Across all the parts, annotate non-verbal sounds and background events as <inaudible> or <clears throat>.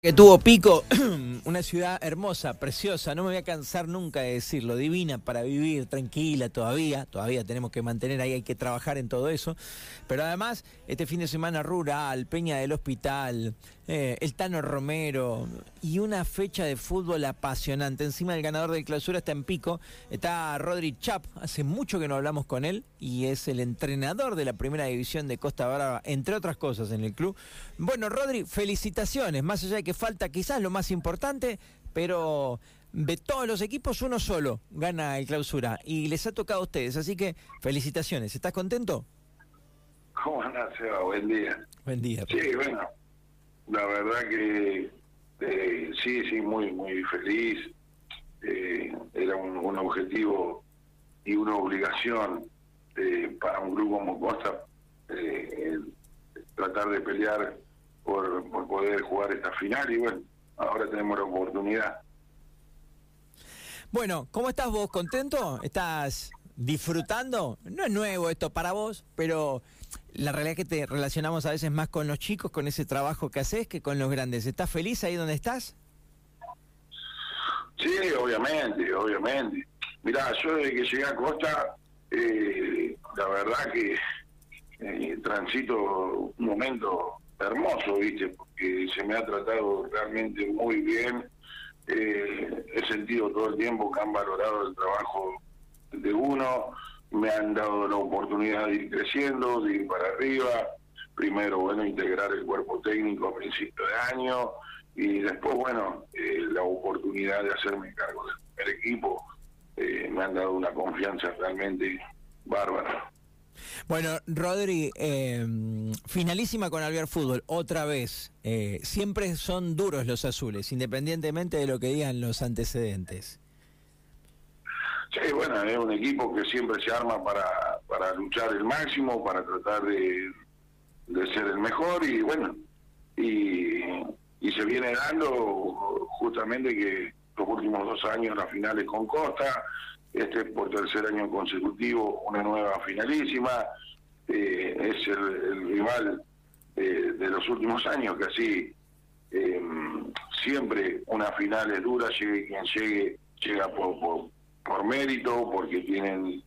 que tuvo Pico, <clears throat> una ciudad hermosa, preciosa, no me voy a cansar nunca de decirlo, divina para vivir, tranquila todavía, todavía tenemos que mantener ahí, hay que trabajar en todo eso, pero además este fin de semana rural, Peña del Hospital, eh, el Tano Romero y una fecha de fútbol apasionante, encima el ganador de clausura está en Pico, está Rodri Chap, hace mucho que no hablamos con él y es el entrenador de la primera división de Costa Brava, entre otras cosas en el club. Bueno, Rodri, felicitaciones, más allá de que falta quizás lo más importante, pero de todos los equipos uno solo gana el clausura y les ha tocado a ustedes, así que felicitaciones. ¿Estás contento? ¿Cómo andás, Seba? Buen día. Buen día. Sí, bueno, la verdad que eh, sí, sí, muy, muy feliz. Eh, era un, objetivo y una obligación eh, para un grupo como Costa tratar de pelear por, poder jugar esta final y bueno, ahora tenemos la oportunidad. Bueno, ¿cómo estás vos? ¿Contento? ¿Estás disfrutando? No es nuevo esto para vos, pero la realidad es que te relacionamos a veces más con los chicos, con ese trabajo que haces, que con los grandes. ¿Estás feliz ahí donde estás? Sí, obviamente, obviamente. Mirá, yo desde que llegué a Costa, eh, la verdad que eh, transito un momento hermoso, ¿viste? Porque se me ha tratado realmente muy bien. Eh, he sentido todo el tiempo que han valorado el trabajo de uno, me han dado la oportunidad de ir creciendo, de ir para arriba. Primero, bueno, integrar el cuerpo técnico a principio de año y después, bueno, eh, la oportunidad de hacerme cargo del primer equipo. Eh, me han dado una confianza realmente bárbara. Bueno, Rodri, eh, finalísima con Alvear Fútbol, otra vez. Eh, siempre son duros los azules, independientemente de lo que digan los antecedentes. Sí, bueno, es un equipo que siempre se arma para, para luchar el máximo, para tratar de, ser el mejor y bueno, y, y se viene dando justamente que los últimos dos años las finales con Costa, este por tercer año consecutivo una nueva finalísima, eh, es el, rival eh, de los últimos años, que así eh, siempre una final es dura, llegue quien llegue, llega por, por, mérito, porque tienen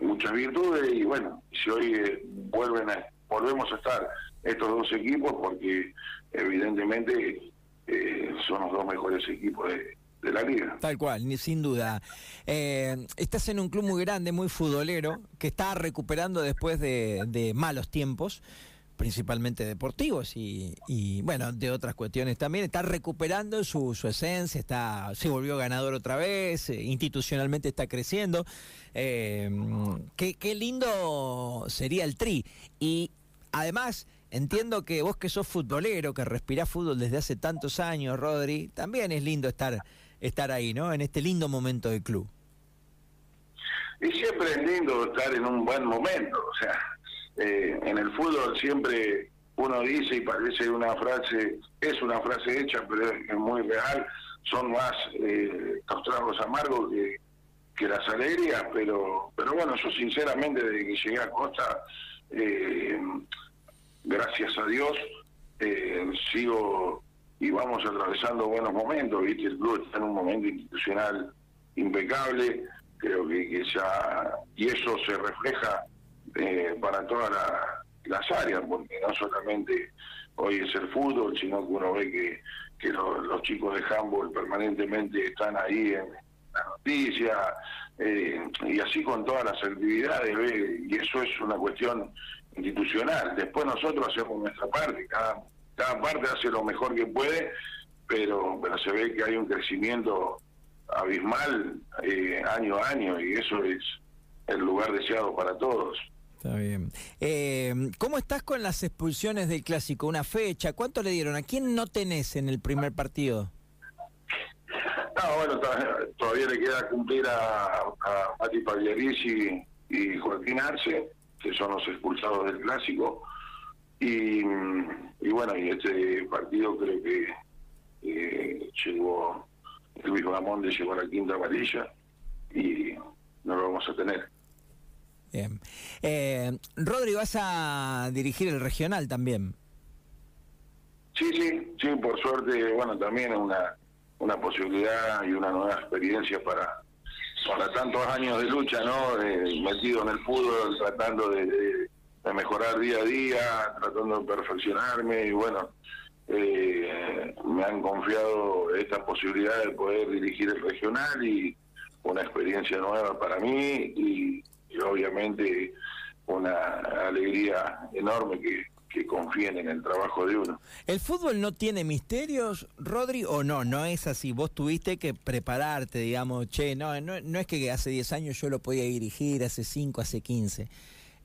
muchas virtudes y bueno, si hoy vuelven a, volvemos a estar estos dos equipos, porque evidentemente son los dos mejores equipos de, la liga. Tal cual, sin duda. Eh, estás en un club muy grande, muy futbolero, que está recuperando después de, malos tiempos principalmente deportivos y, bueno, de otras cuestiones también, está recuperando su, esencia, está se volvió ganador otra vez, eh, institucionalmente está creciendo. Eh, qué, qué lindo sería el tri. Y además, entiendo que vos que sos futbolero, que respirás fútbol desde hace tantos años, Rodri, también es lindo estar estar ahí, ¿no? En este lindo momento del club. Y siempre es lindo estar en un buen momento, o sea, eh, en el fútbol siempre uno dice y parece una frase, es una frase hecha, pero es, muy real, son más eh, los tragos amargos que, que las alegrías, pero pero bueno, yo sinceramente desde que llegué a Costa, eh, gracias a Dios, eh, sigo y vamos atravesando buenos momentos, ¿viste? El club está en un momento institucional impecable, creo que, ya, y eso se refleja eh, para todas las áreas, porque no solamente hoy es el fútbol, sino que uno ve que, los chicos de handball permanentemente están ahí en la noticia, eh, y así con todas las actividades, ¿ve? y eso es una cuestión institucional. Después nosotros hacemos nuestra parte, cada cada parte hace lo mejor que puede, pero, pero se ve que hay un crecimiento abismal eh, año a año y eso es el lugar deseado para todos. Está bien. Eh, ¿Cómo estás con las expulsiones del clásico? ¿Una fecha? ¿Cuánto le dieron? ¿A quién no tenés en el primer partido? No, bueno, todavía le queda cumplir a, a Mati Pagliarisi y Joaquín Arce, que son los expulsados del clásico. Y, bueno, y este partido creo que eh, llegó, Luis Bamonde llegó a la quinta amarilla y no lo vamos a tener. Bien. Eh, Rodri, vas a dirigir el regional también. Sí, sí, sí, por suerte, bueno, también es una, una posibilidad y una nueva experiencia para, para tantos años de lucha, ¿no? metido en el fútbol, tratando de, mejorar día a día, tratando de perfeccionarme y bueno, eh, me han confiado esta posibilidad de poder dirigir el regional y una experiencia nueva para mí y obviamente una alegría enorme que, que confíen en el trabajo de uno. ¿El fútbol no tiene misterios, Rodri, o no? No es así. Vos tuviste que prepararte, digamos, che, no, no, no es que hace 10 años yo lo podía dirigir, hace 5, hace 15.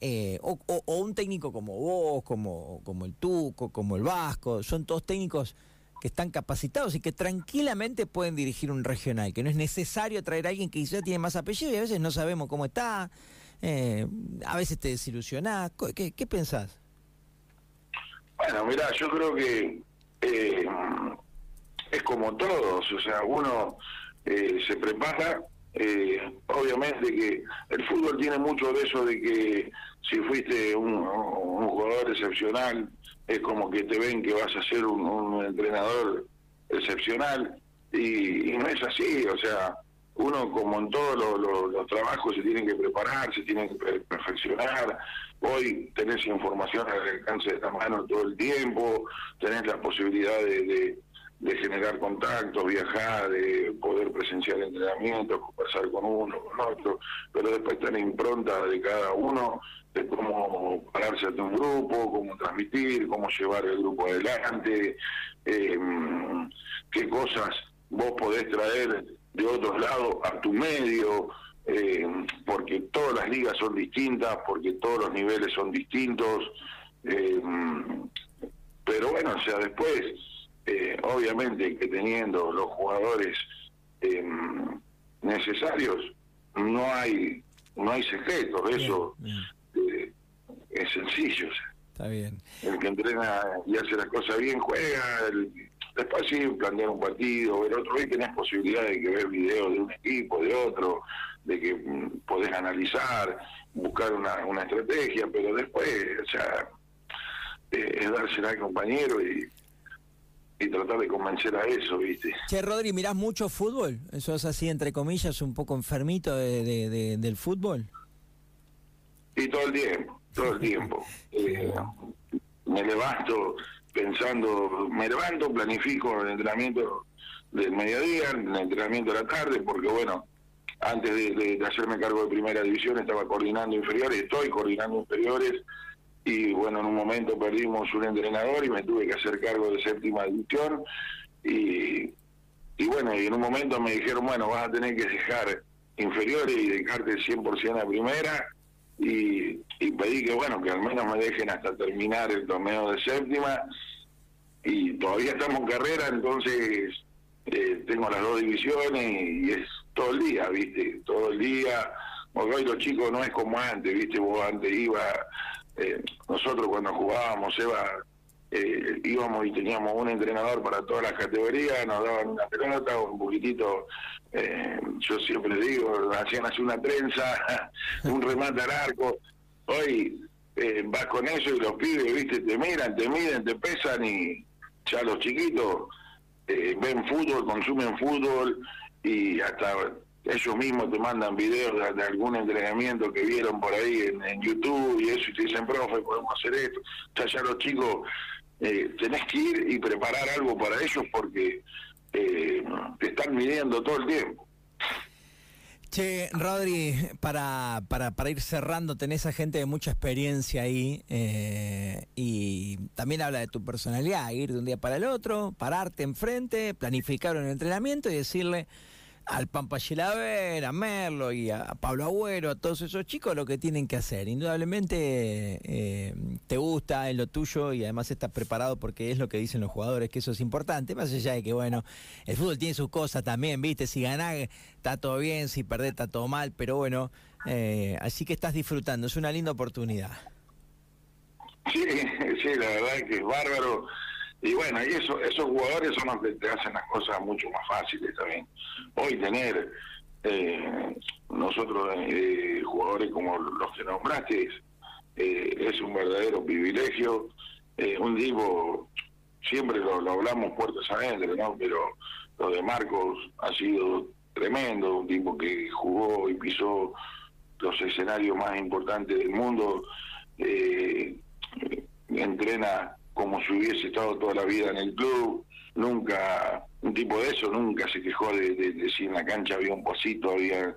Eh, o, o, un técnico como vos, como, como el Tuco, como el Vasco, son todos técnicos que están capacitados y que tranquilamente pueden dirigir un regional, que no es necesario traer a alguien que quizá tiene más apellido y a veces no sabemos cómo está, eh, a veces te desilusionás. ¿Qué, qué pensás? Bueno, mira, yo creo que eh, es como todos, o sea, uno eh, se prepara, eh, obviamente que el fútbol tiene mucho de eso de que si fuiste un, jugador excepcional, es como que te ven que vas a ser un, entrenador excepcional, y, no es así, o sea, uno como en todos los trabajos se tiene que preparar, se tiene que perfeccionar, Hoy tenés información al alcance de la mano todo el tiempo, tenés la posibilidad de, generar contactos, viajar, de poder presenciar entrenamientos, conversar con uno, con otro, pero después está impronta de cada uno de cómo pararse ante un grupo, cómo transmitir, cómo llevar el grupo adelante, em, qué cosas vos podés traer de otros lados a tu medio, eh, porque todas las ligas son distintas, porque todos los niveles son distintos, eh, pero bueno, o sea, después, eh, obviamente que teniendo los jugadores eh, necesarios, no hay no hay secretos, eso es sencillo. Está bien. El que entrena y hace las cosas bien juega, el, después sí plantear un partido, ver otro, hoy tenés posibilidad de que ver videos de un equipo, de otro, de que mm, podés analizar, buscar una, una estrategia, pero después, o sea, eh, es dársela al compañero y, y tratar de convencer a eso, ¿viste? Che, Rodri, ¿mirás mucho fútbol? ¿Eso es así, entre comillas, un poco enfermito de, del fútbol? Y todo el tiempo, todo el tiempo. <laughs> Eh, me levanto pensando, me levanto, planifico el entrenamiento del mediodía, el entrenamiento de la tarde, porque bueno, antes de, hacerme cargo de primera división estaba coordinando inferiores, estoy coordinando inferiores y bueno, en un momento perdimos un entrenador y me tuve que hacer cargo de séptima división y, y bueno, y en un momento me dijeron, bueno, vas a tener que dejar inferiores y dedicarte 100% a primera y, y pedí que bueno, que al menos me dejen hasta terminar el torneo de séptima y todavía estamos en carrera, entonces eh, tengo las dos divisiones y es todo el día, ¿viste? Todo el día. Porque hoy los chicos no es como antes, ¿viste? Vos antes iba, eh, nosotros cuando jugábamos, Eva, eh, íbamos y teníamos un entrenador para todas las categorías, nos daban una pelota, un poquitito, eh, yo siempre digo, hacían así una trenza, <laughs> un remate al arco. Hoy vas con eso y los pibes, ¿viste? Te miran, te miden, te pesan y ya los chiquitos ven fútbol, consumen fútbol y hasta ellos mismos te mandan videos de, algún entrenamiento que vieron por ahí en, YouTube y eso, y te dicen, profe, podemos hacer esto. O sea, ya los chicos eh, tenés que ir y preparar algo para ellos porque eh, te están midiendo todo el tiempo. Che, Rodri, para, para, para ir cerrando, tenés a gente de mucha experiencia ahí eh, y también habla de tu personalidad, ir de un día para el otro, pararte enfrente, planificar un entrenamiento y decirle, al Pampa Gilaver, a Merlo y a, Pablo Agüero, a todos esos chicos lo que tienen que hacer. Indudablemente eh, te gusta, es lo tuyo y además estás preparado porque es lo que dicen los jugadores, que eso es importante, más allá de que, bueno, el fútbol tiene sus cosas también, ¿viste? Si ganás está todo bien, si perdés está todo mal, pero bueno, eh, así que estás disfrutando, es una linda oportunidad. Sí, sí, la verdad es que es bárbaro y bueno, y eso, esos jugadores son los que te hacen las cosas mucho más fáciles también. Hoy tener eh, nosotros eh, jugadores como los que nombraste eh, es un verdadero privilegio. un tipo, siempre lo, hablamos puertas adentro, ¿no? Pero lo de Marcos ha sido tremendo, un tipo que jugó y pisó los escenarios más importantes del mundo, eh, entrena como si hubiese estado toda la vida en el club, nunca, un tipo de eso nunca se quejó de, de, si en la cancha había un pocito, había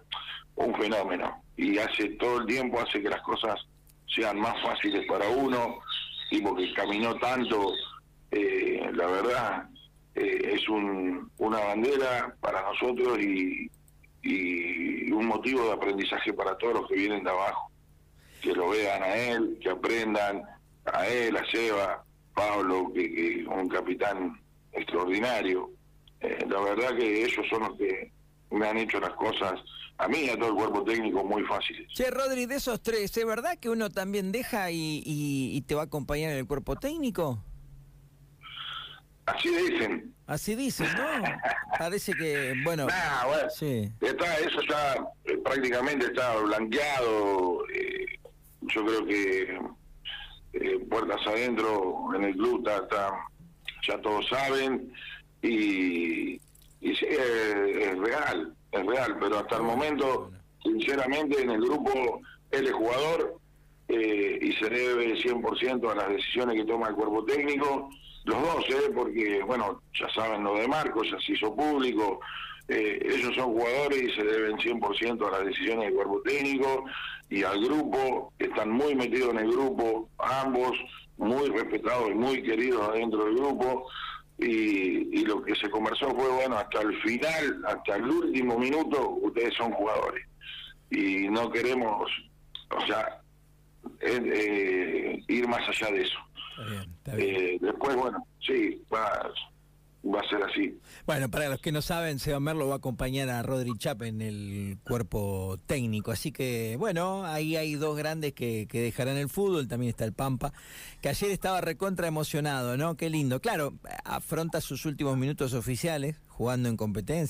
un fenómeno, y hace todo el tiempo hace que las cosas sean más fáciles para uno, tipo que caminó tanto, eh, la verdad, eh, es un, una bandera para nosotros y, y un motivo de aprendizaje para todos los que vienen de abajo. Que lo vean a él, que aprendan a él, a Seba, Pablo, que, un capitán extraordinario. Eh, la verdad que ellos son los que me han hecho las cosas a mí y a todo el cuerpo técnico muy fáciles. Che, Rodri, de esos tres, ¿es verdad que uno también deja y, y te va a acompañar en el cuerpo técnico? Así dicen. Así dicen, ¿no? Parece que, bueno. <laughs> sí. está, eso ya eh, prácticamente está blanqueado. Eh, yo creo que eh, puertas adentro en el club está, ya todos saben. Y, y sí, es real, es real, pero hasta el momento, sinceramente, en el grupo él es jugador y se debe 100% a las decisiones que toma el cuerpo técnico los dos, ¿eh? porque, bueno, ya saben lo de Marcos, ya se hizo público, eh, ellos son jugadores y se deben 100% a las decisiones del cuerpo técnico y al grupo, están muy metidos en el grupo, ambos, muy respetados y muy queridos adentro del grupo. Y, y lo que se conversó fue, bueno, hasta el final, hasta el último minuto, ustedes son jugadores. Y no queremos, o sea, eh, ir más allá de eso. Eh, después, bueno, sí, va, va a ser así. Bueno, para los que no saben, Seba Merlo va a acompañar a Rodri Chap en el cuerpo técnico. Así que, bueno, ahí hay dos grandes que, que dejarán el fútbol. También está el Pampa, que ayer estaba recontra emocionado, ¿no? Qué lindo. Claro, afronta sus últimos minutos oficiales jugando en competencia.